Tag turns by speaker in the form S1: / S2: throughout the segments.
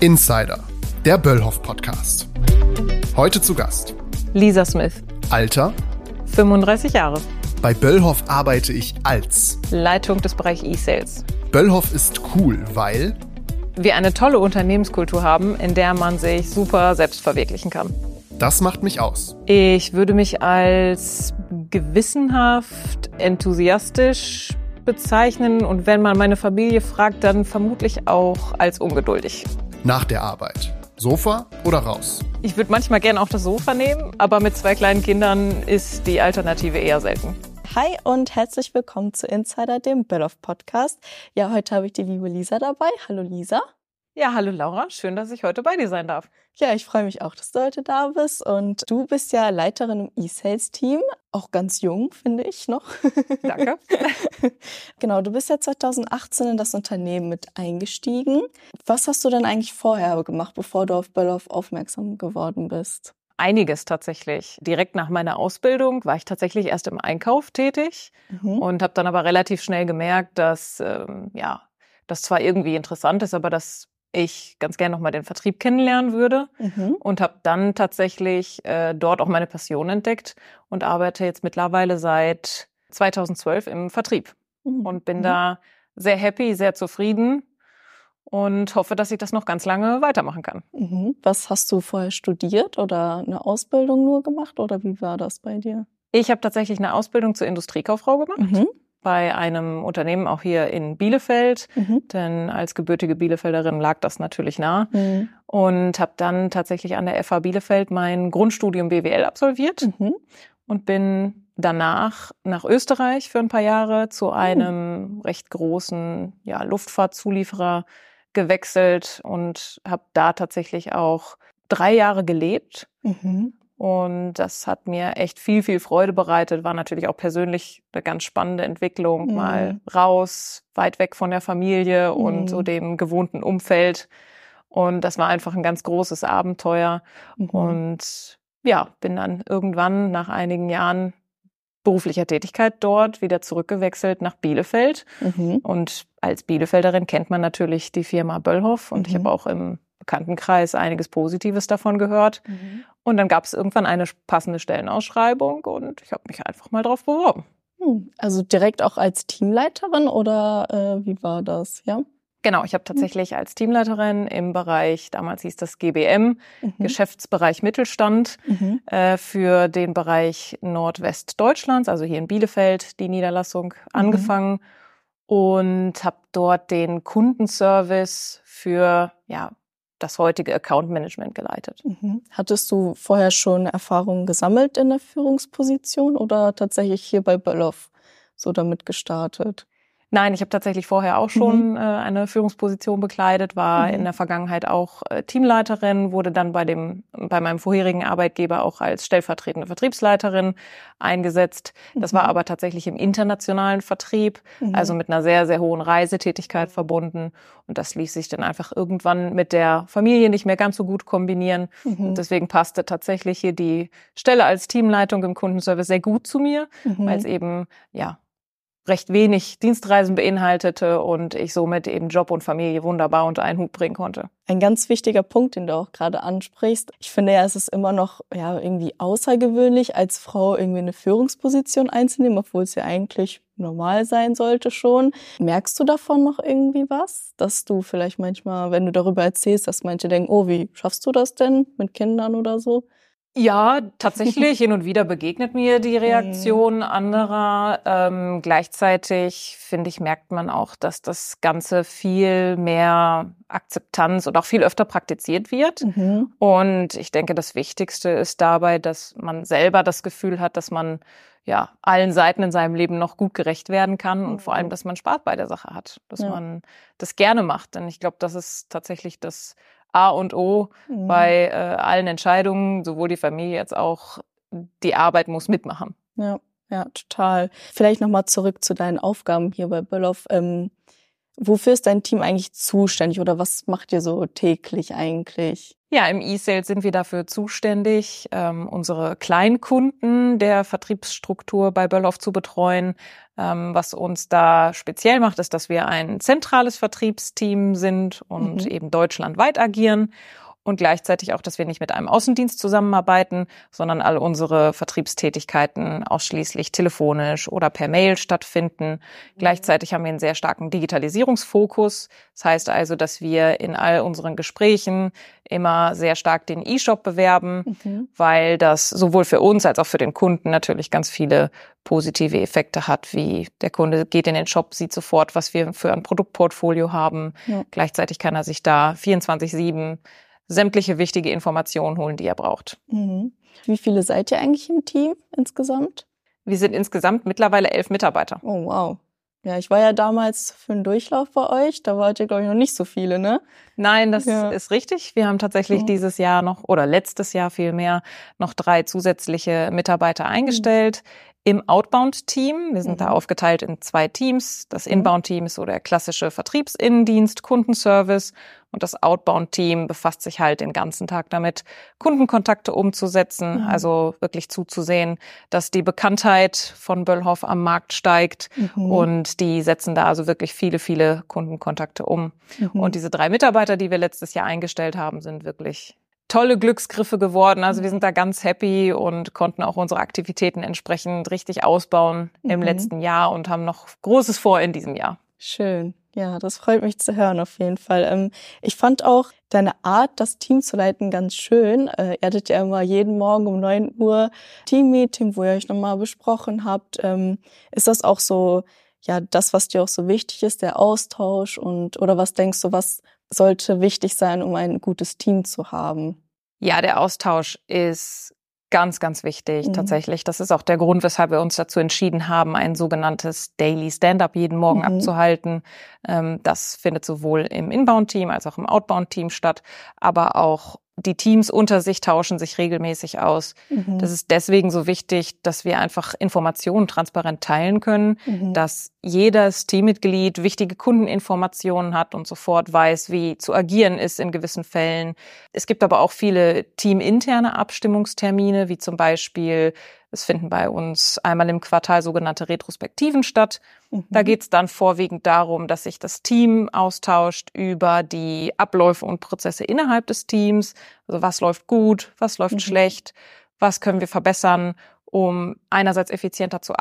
S1: Insider, der Böllhoff Podcast. Heute zu Gast
S2: Lisa Smith,
S1: Alter.
S2: 35 Jahre,
S1: Bei Böllhoff arbeite ich als.
S2: Leitung des Bereichs E-Sales.
S1: Böllhoff ist cool, weil
S2: Wir eine tolle Unternehmenskultur haben, in der man sich super selbst verwirklichen kann.
S1: das macht mich aus.
S2: Ich würde mich als gewissenhaft, enthusiastisch bezeichnen und wenn man meine Familie fragt, dann vermutlich auch als ungeduldig.
S1: Nach der Arbeit. Sofa oder raus?
S2: Ich würde manchmal gerne auch das Sofa nehmen, aber mit zwei kleinen Kindern ist die Alternative eher selten.
S3: Hi und herzlich willkommen zu Insider, dem Böllhoff Podcast. Ja, heute habe ich die liebe Lisa dabei. Hallo Lisa.
S2: Ja, hallo Laura, schön, dass ich heute bei dir sein darf.
S3: Ja, ich freue mich auch, dass du heute da bist. Und du bist ja Leiterin im E-Sales-Team. Auch ganz jung, finde ich noch.
S2: Danke.
S3: genau, du bist ja 2018 in das Unternehmen mit eingestiegen. Was hast du denn eigentlich vorher gemacht, bevor du auf Böllhoff aufmerksam geworden bist?
S2: Einiges tatsächlich. Direkt nach meiner Ausbildung war ich tatsächlich erst im Einkauf tätig
S3: Mhm.
S2: und habe dann aber relativ schnell gemerkt, dass ähm, ja, das zwar irgendwie interessant ist, aber dass ich ganz gerne noch mal den Vertrieb kennenlernen würde
S3: Mhm.
S2: und habe dann tatsächlich äh, dort auch meine Passion entdeckt und arbeite jetzt mittlerweile seit 2012 im Vertrieb
S3: Mhm.
S2: und bin
S3: Mhm.
S2: da sehr happy, sehr zufrieden und hoffe, dass ich das noch ganz lange weitermachen kann.
S3: Mhm. Was hast du vorher studiert oder eine Ausbildung nur gemacht oder wie war das bei dir?
S2: Ich habe tatsächlich eine Ausbildung zur Industriekauffrau gemacht
S3: Mhm.
S2: Bei einem Unternehmen auch hier in Bielefeld,
S3: Mhm.
S2: denn als gebürtige Bielefelderin lag das natürlich nah
S3: Mhm.
S2: und habe dann tatsächlich an der FH Bielefeld mein Grundstudium BWL absolviert
S3: Mhm.
S2: und bin danach nach Österreich für ein paar Jahre zu einem recht großen ja, Luftfahrtzulieferer gewechselt und habe da tatsächlich auch drei Jahre gelebt. Und das hat mir echt viel, viel Freude bereitet. War natürlich auch persönlich eine ganz spannende Entwicklung.
S3: Mhm.
S2: Mal raus, weit weg von der Familie und
S3: Mhm.
S2: so dem gewohnten Umfeld. Und das war einfach ein ganz großes Abenteuer.
S3: Mhm.
S2: Und ja, bin dann irgendwann nach einigen Jahren beruflicher Tätigkeit dort wieder zurückgewechselt nach Bielefeld.
S3: Mhm.
S2: Und als Bielefelderin kennt man natürlich die Firma Böllhoff. Und ich
S3: Mhm.
S2: habe auch im Bekanntenkreis einiges Positives davon gehört.
S3: Mhm.
S2: Und dann gab es irgendwann eine passende Stellenausschreibung und ich habe mich einfach mal drauf beworben.
S3: Hm, Also direkt auch als Teamleiterin oder äh, wie war das? Ja.
S2: Genau, ich habe tatsächlich als Teamleiterin im Bereich, damals hieß das GBM,
S3: Mhm.
S2: Geschäftsbereich Mittelstand,
S3: Mhm.
S2: äh, für den Bereich Nordwestdeutschlands, also hier in Bielefeld, die Niederlassung angefangen und habe dort den Kundenservice für ja, das heutige Account Management geleitet.
S3: Mhm. Hattest du vorher schon Erfahrungen gesammelt in der Führungsposition oder tatsächlich hier bei Böllhoff so damit gestartet?
S2: Nein, ich habe tatsächlich vorher auch schon äh, eine Führungsposition bekleidet, war
S3: Mhm.
S2: in der Vergangenheit auch äh, Teamleiterin, wurde dann bei dem bei meinem vorherigen Arbeitgeber auch als stellvertretende Vertriebsleiterin eingesetzt. Das war
S3: Mhm.
S2: aber tatsächlich im internationalen Vertrieb,
S3: Mhm.
S2: also mit einer sehr sehr hohen Reisetätigkeit verbunden und das ließ sich dann einfach irgendwann mit der Familie nicht mehr ganz so gut kombinieren.
S3: Mhm.
S2: Deswegen passte tatsächlich hier die Stelle als Teamleitung im Kundenservice sehr gut zu mir
S3: Mhm.
S2: weil es eben ja recht wenig Dienstreisen beinhaltete und ich somit eben Job und Familie wunderbar unter einen Hut bringen konnte.
S3: Ein ganz wichtiger Punkt, den du auch gerade ansprichst. Ich finde ja, es ist immer noch ja irgendwie außergewöhnlich, als Frau irgendwie eine Führungsposition einzunehmen, obwohl es ja eigentlich normal sein sollte schon. Merkst du davon noch irgendwie was? Dass du vielleicht manchmal, wenn du darüber erzählst, dass manche denken, oh, wie schaffst du das denn mit Kindern oder so?
S2: Ja, tatsächlich. Hin und wieder begegnet mir die Reaktion anderer. Ähm, gleichzeitig, finde ich, merkt man auch, dass das Ganze viel mehr Akzeptanz und auch viel öfter praktiziert wird.
S3: Mhm.
S2: Und ich denke, das Wichtigste ist dabei, dass man selber das Gefühl hat, dass man ja allen Seiten in seinem Leben noch gut gerecht werden kann und vor allem, dass man Spaß bei der Sache hat, dass
S3: Ja.
S2: man das gerne macht. Denn ich glaube, das ist tatsächlich das A und O
S3: Mhm.
S2: bei äh, allen Entscheidungen, sowohl die Familie als auch die Arbeit muss mitmachen.
S3: Ja, ja, total. Vielleicht nochmal zurück zu deinen Aufgaben hier bei Böllhoff. Ähm, wofür ist dein Team eigentlich zuständig oder was macht ihr so täglich eigentlich?
S2: Ja, im E-Sales sind wir dafür zuständig, ähm, unsere Kleinkunden der Vertriebsstruktur bei Böllhoff zu betreuen. Ähm, was uns da speziell macht, ist, dass wir ein zentrales Vertriebsteam sind und mhm. eben deutschlandweit agieren und gleichzeitig auch, dass wir nicht mit einem Außendienst zusammenarbeiten, sondern all unsere Vertriebstätigkeiten ausschließlich telefonisch oder per Mail stattfinden. Mhm. Gleichzeitig haben wir einen sehr starken Digitalisierungsfokus. Das heißt also, dass wir in all unseren Gesprächen immer sehr stark den E-Shop bewerben, mhm. weil das sowohl für uns als auch für den Kunden natürlich ganz viele positive Effekte hat, wie der Kunde geht in den Shop, sieht sofort, was wir für ein Produktportfolio haben. Ja. Gleichzeitig kann er sich da 24-7 sämtliche wichtige Informationen holen, die er braucht.
S3: Mhm. Wie viele seid ihr eigentlich im Team insgesamt?
S2: Wir sind insgesamt mittlerweile elf Mitarbeiter.
S3: Oh, wow. Ja, ich war ja damals für einen Durchlauf bei euch. Da wart ihr, glaube ich, noch nicht so viele, ne?
S2: Nein, das ja. ist richtig. Wir haben tatsächlich mhm. dieses Jahr noch oder letztes Jahr vielmehr noch drei zusätzliche Mitarbeiter eingestellt. Mhm im Outbound-Team. Wir sind mhm. da aufgeteilt in zwei Teams. Das mhm. Inbound-Team ist so der klassische Vertriebsinnendienst, Kundenservice. Und das Outbound-Team befasst sich halt den ganzen Tag damit, Kundenkontakte umzusetzen, mhm. also wirklich zuzusehen, dass die Bekanntheit von Böllhoff am Markt steigt. Mhm. Und die setzen da also wirklich viele, viele Kundenkontakte um. Mhm. Und diese drei Mitarbeiter, die wir letztes Jahr eingestellt haben, sind wirklich tolle Glücksgriffe geworden. Also wir sind da ganz happy und konnten auch unsere Aktivitäten entsprechend richtig ausbauen mhm. im letzten Jahr und haben noch Großes vor in diesem Jahr.
S3: Schön. Ja, das freut mich zu hören auf jeden Fall. Ähm, ich fand auch deine Art, das Team zu leiten, ganz schön. Äh, ihr hattet ja immer jeden Morgen um neun Uhr Teammeeting, wo ihr euch nochmal besprochen habt. Ähm, ist das auch so, ja, das, was dir auch so wichtig ist, der Austausch und, oder was denkst du, was sollte wichtig sein, um ein gutes Team zu haben.
S2: Ja, der Austausch ist ganz, ganz wichtig mhm. tatsächlich. Das ist auch der Grund, weshalb wir uns dazu entschieden haben, ein sogenanntes Daily Stand-up jeden Morgen mhm. abzuhalten. Ähm, das findet sowohl im Inbound-Team als auch im Outbound-Team statt, aber auch die Teams unter sich tauschen sich regelmäßig aus. Mhm. Das ist deswegen so wichtig, dass wir einfach Informationen transparent teilen können, mhm. dass jedes Teammitglied wichtige Kundeninformationen hat und sofort weiß, wie zu agieren ist in gewissen Fällen. Es gibt aber auch viele teaminterne Abstimmungstermine, wie zum Beispiel es finden bei uns einmal im Quartal sogenannte Retrospektiven statt. Mhm. Da geht es dann vorwiegend darum, dass sich das Team austauscht über die Abläufe und Prozesse innerhalb des Teams. Also was läuft gut, was läuft mhm. schlecht, was können wir verbessern, um einerseits effizienter zu,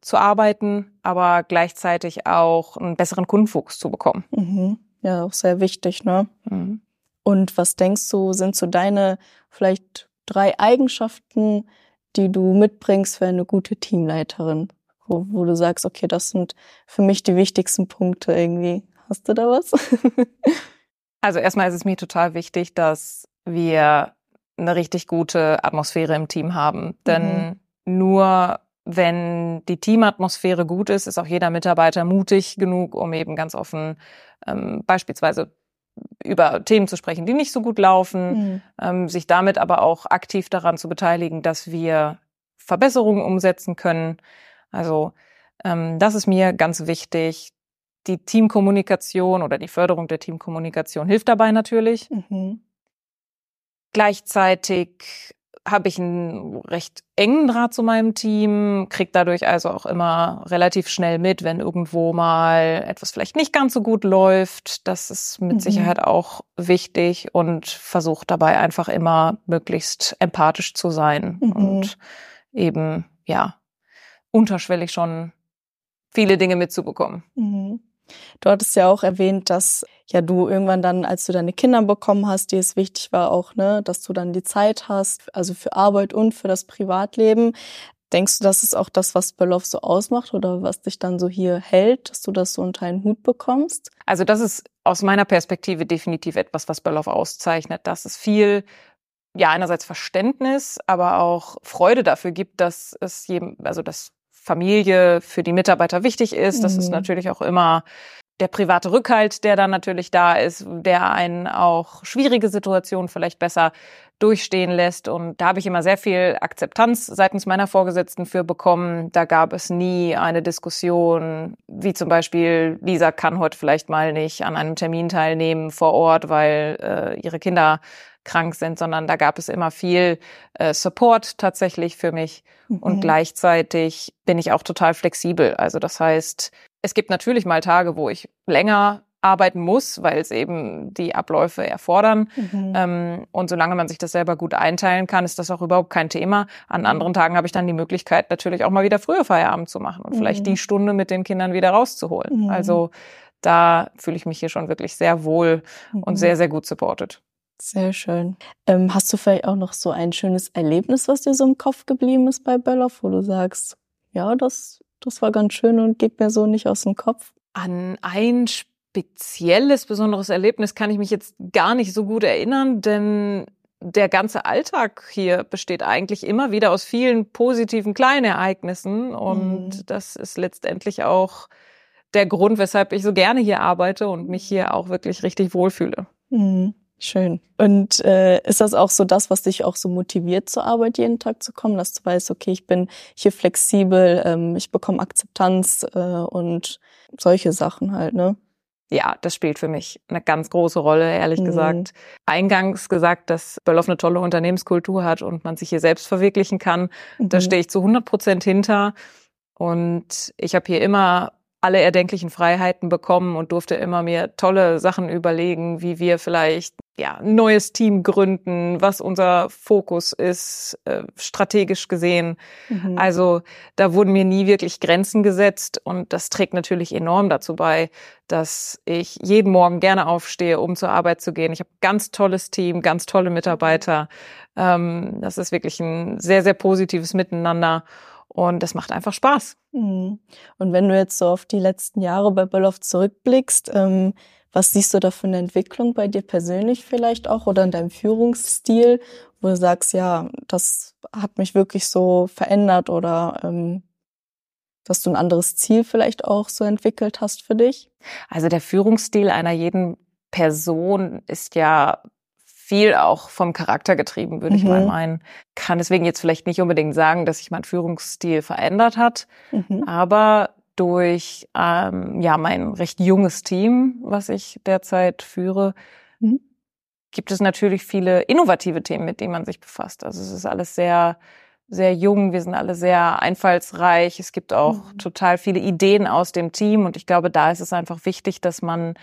S2: zu arbeiten, aber gleichzeitig auch einen besseren Kundenfokus zu bekommen.
S3: Mhm. Ja, auch sehr wichtig, ne? Mhm. Und was denkst du, sind so deine vielleicht drei Eigenschaften, die du mitbringst für eine gute Teamleiterin? Wo, wo du sagst, okay, das sind für mich die wichtigsten Punkte irgendwie. Hast du da was?
S2: also erstmal ist es mir total wichtig, dass wir eine richtig gute Atmosphäre im Team haben. Denn mhm. nur wenn die Teamatmosphäre gut ist, ist auch jeder Mitarbeiter mutig genug, um eben ganz offen ähm, beispielsweise über Themen zu sprechen, die nicht so gut laufen, mhm. ähm, sich damit aber auch aktiv daran zu beteiligen, dass wir Verbesserungen umsetzen können. Also ähm, das ist mir ganz wichtig. Die Teamkommunikation oder die Förderung der Teamkommunikation hilft dabei natürlich. Mhm. Gleichzeitig habe ich einen recht engen Draht zu meinem Team, kriege dadurch also auch immer relativ schnell mit, wenn irgendwo mal etwas vielleicht nicht ganz so gut läuft. Das ist mit mhm. Sicherheit auch wichtig und versuche dabei einfach immer möglichst empathisch zu sein mhm. und eben, ja, unterschwellig schon viele Dinge mitzubekommen.
S3: Mhm. Du hattest ja auch erwähnt, dass ja du irgendwann dann, als du deine Kinder bekommen hast, dir es wichtig war auch, ne, dass du dann die Zeit hast, also für Arbeit und für das Privatleben. Denkst du, das ist auch das, was Beloff so ausmacht oder was dich dann so hier hält, dass du das so unter einen Hut bekommst?
S2: Also das ist aus meiner Perspektive definitiv etwas, was Beloff auszeichnet, dass es viel ja einerseits Verständnis, aber auch Freude dafür gibt, dass es jedem, also dass Familie für die Mitarbeiter wichtig ist. Das mhm. ist natürlich auch immer der private Rückhalt, der dann natürlich da ist, der einen auch schwierige Situationen vielleicht besser durchstehen lässt. Und da habe ich immer sehr viel Akzeptanz seitens meiner Vorgesetzten für bekommen. Da gab es nie eine Diskussion, wie zum Beispiel, Lisa kann heute vielleicht mal nicht an einem Termin teilnehmen vor Ort, weil äh, ihre Kinder krank sind, sondern da gab es immer viel äh, Support tatsächlich für mich. Mhm. Und gleichzeitig bin ich auch total flexibel. Also das heißt, es gibt natürlich mal Tage, wo ich länger arbeiten muss, weil es eben die Abläufe erfordern. Mhm. Ähm, und solange man sich das selber gut einteilen kann, ist das auch überhaupt kein Thema. An mhm. anderen Tagen habe ich dann die Möglichkeit, natürlich auch mal wieder früher Feierabend zu machen und mhm. vielleicht die Stunde mit den Kindern wieder rauszuholen. Mhm. Also da fühle ich mich hier schon wirklich sehr wohl und mhm. sehr, sehr gut supported.
S3: Sehr schön. Ähm, hast du vielleicht auch noch so ein schönes Erlebnis, was dir so im Kopf geblieben ist bei Böllhoff, wo du sagst, ja, das, das war ganz schön und geht mir so nicht aus dem Kopf?
S2: An ein spezielles, besonderes Erlebnis kann ich mich jetzt gar nicht so gut erinnern, denn der ganze Alltag hier besteht eigentlich immer wieder aus vielen positiven kleinen Ereignissen und mhm. das ist letztendlich auch der Grund, weshalb ich so gerne hier arbeite und mich hier auch wirklich richtig wohlfühle.
S3: Mhm. Schön. Und äh, ist das auch so das, was dich auch so motiviert, zur Arbeit jeden Tag zu kommen, dass du weißt, okay, ich bin hier flexibel, ähm, ich bekomme Akzeptanz äh, und solche Sachen halt, ne?
S2: Ja, das spielt für mich eine ganz große Rolle, ehrlich mhm. gesagt. Eingangs gesagt, dass Böllhoff eine tolle Unternehmenskultur hat und man sich hier selbst verwirklichen kann. Mhm. Da stehe ich zu 100 Prozent hinter. Und ich habe hier immer alle erdenklichen Freiheiten bekommen und durfte immer mir tolle Sachen überlegen, wie wir vielleicht ja, ein neues Team gründen, was unser Fokus ist, äh, strategisch gesehen. Mhm. Also da wurden mir nie wirklich Grenzen gesetzt und das trägt natürlich enorm dazu bei, dass ich jeden Morgen gerne aufstehe, um zur Arbeit zu gehen. Ich habe ganz tolles Team, ganz tolle Mitarbeiter. Ähm, das ist wirklich ein sehr, sehr positives Miteinander. Und das macht einfach Spaß.
S3: Mhm. Und wenn du jetzt so auf die letzten Jahre bei Böllhoff zurückblickst, ähm, was siehst du da für eine Entwicklung bei dir persönlich vielleicht auch oder in deinem Führungsstil, wo du sagst, ja, das hat mich wirklich so verändert oder ähm, dass du ein anderes Ziel vielleicht auch so entwickelt hast für dich?
S2: Also der Führungsstil einer jeden Person ist ja viel auch vom Charakter getrieben, würde mhm. ich mal mhm. meinen. Kann deswegen jetzt vielleicht nicht unbedingt sagen, dass sich mein Führungsstil verändert hat, mhm. aber durch ähm, ja mein recht junges Team, was ich derzeit führe, mhm. gibt es natürlich viele innovative Themen, mit denen man sich befasst. Also es ist alles sehr sehr jung, wir sind alle sehr einfallsreich. Es gibt auch mhm. total viele Ideen aus dem Team und ich glaube, da ist es einfach wichtig, dass man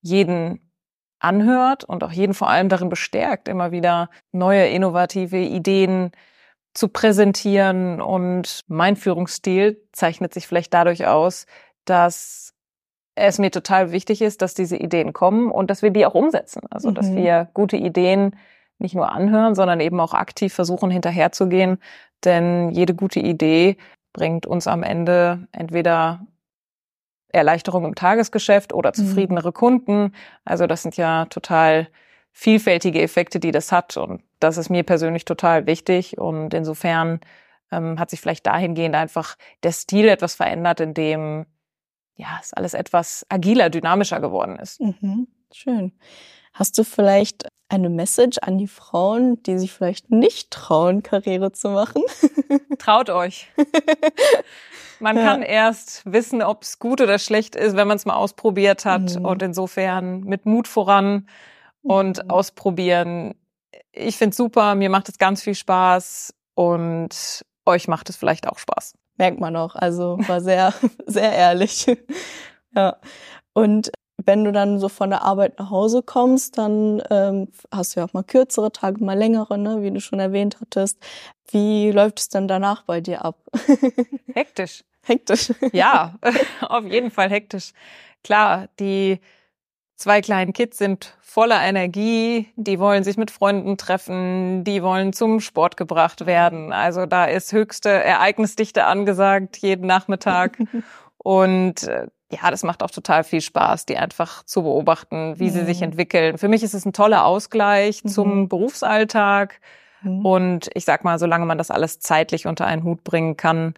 S2: jeden anhört und auch jeden vor allem darin bestärkt, immer wieder neue innovative Ideen zu präsentieren. Und mein Führungsstil zeichnet sich vielleicht dadurch aus, dass es mir total wichtig ist, dass diese Ideen kommen und dass wir die auch umsetzen. Also, mhm. dass wir gute Ideen nicht nur anhören, sondern eben auch aktiv versuchen, hinterherzugehen. Denn jede gute Idee bringt uns am Ende entweder Erleichterung im Tagesgeschäft oder mhm. zufriedenere. Kunden. Also das sind ja total vielfältige Effekte, die das hat. Und das ist mir persönlich total wichtig. Und insofern ähm, hat sich vielleicht dahingehend einfach der Stil etwas verändert, in dem ja es alles etwas agiler, dynamischer geworden ist.
S3: Mhm. Schön. Hast du vielleicht eine Message an die Frauen, die sich vielleicht nicht trauen, Karriere zu machen?
S2: Traut euch. Man ja. kann erst wissen, ob es gut oder schlecht ist, wenn man es mal ausprobiert hat. Mhm. Und insofern mit Mut voran und mhm. ausprobieren. Ich finde super, mir macht es ganz viel Spaß und euch macht es vielleicht auch Spaß.
S3: Merkt man auch. Also war sehr, sehr ehrlich. ja. Und wenn du dann so von der Arbeit nach Hause kommst, dann ähm, hast du ja auch mal kürzere Tage, mal längere, ne, wie du schon erwähnt hattest. Wie läuft es denn danach bei dir ab?
S2: Hektisch.
S3: Hektisch.
S2: Ja, auf jeden Fall hektisch. Klar, die zwei kleinen Kids sind voller Energie, die wollen sich mit Freunden treffen, die wollen zum Sport gebracht werden. Also da ist höchste Ereignisdichte angesagt jeden Nachmittag. Und äh, ja, das macht auch total viel Spaß, die einfach zu beobachten, wie mhm. sie sich mhm. entwickeln. Für mich ist es ein toller Ausgleich mhm. zum Berufsalltag. Mhm. Und ich sag mal, solange man das alles zeitlich unter einen Hut bringen kann,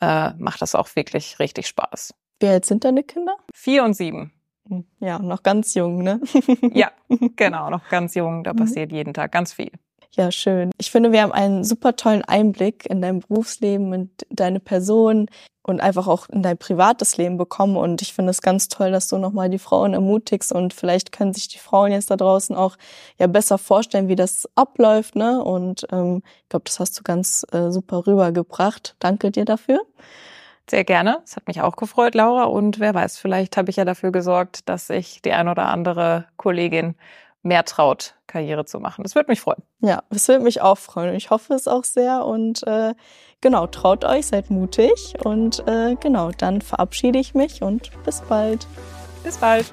S2: äh, macht das auch wirklich richtig Spaß.
S3: Wie alt sind deine Kinder?
S2: Vier und sieben.
S3: Hm, ja, noch ganz jung, ne?
S2: ja, genau, noch ganz jung. Da mhm. passiert jeden Tag ganz viel.
S3: Ja, schön. Ich finde, wir haben einen super tollen Einblick in dein Berufsleben und deine Person und einfach auch in dein privates Leben bekommen. Und ich finde es ganz toll, dass du nochmal die Frauen ermutigst und vielleicht können sich die Frauen jetzt da draußen auch ja besser vorstellen, wie das abläuft. Ne? Und ähm, ich glaube, das hast du ganz äh, super rübergebracht. Danke dir dafür.
S2: Sehr gerne. Es hat mich auch gefreut, Laura. Und wer weiß, vielleicht habe ich ja dafür gesorgt, dass ich die ein oder andere Kollegin mehr traut, Karriere zu machen. Das würde mich freuen.
S3: Ja, das würde mich auch freuen. Ich hoffe es auch sehr. Und äh, genau, traut euch, seid mutig. Und äh, genau, dann verabschiede ich mich und bis bald.
S2: Bis bald.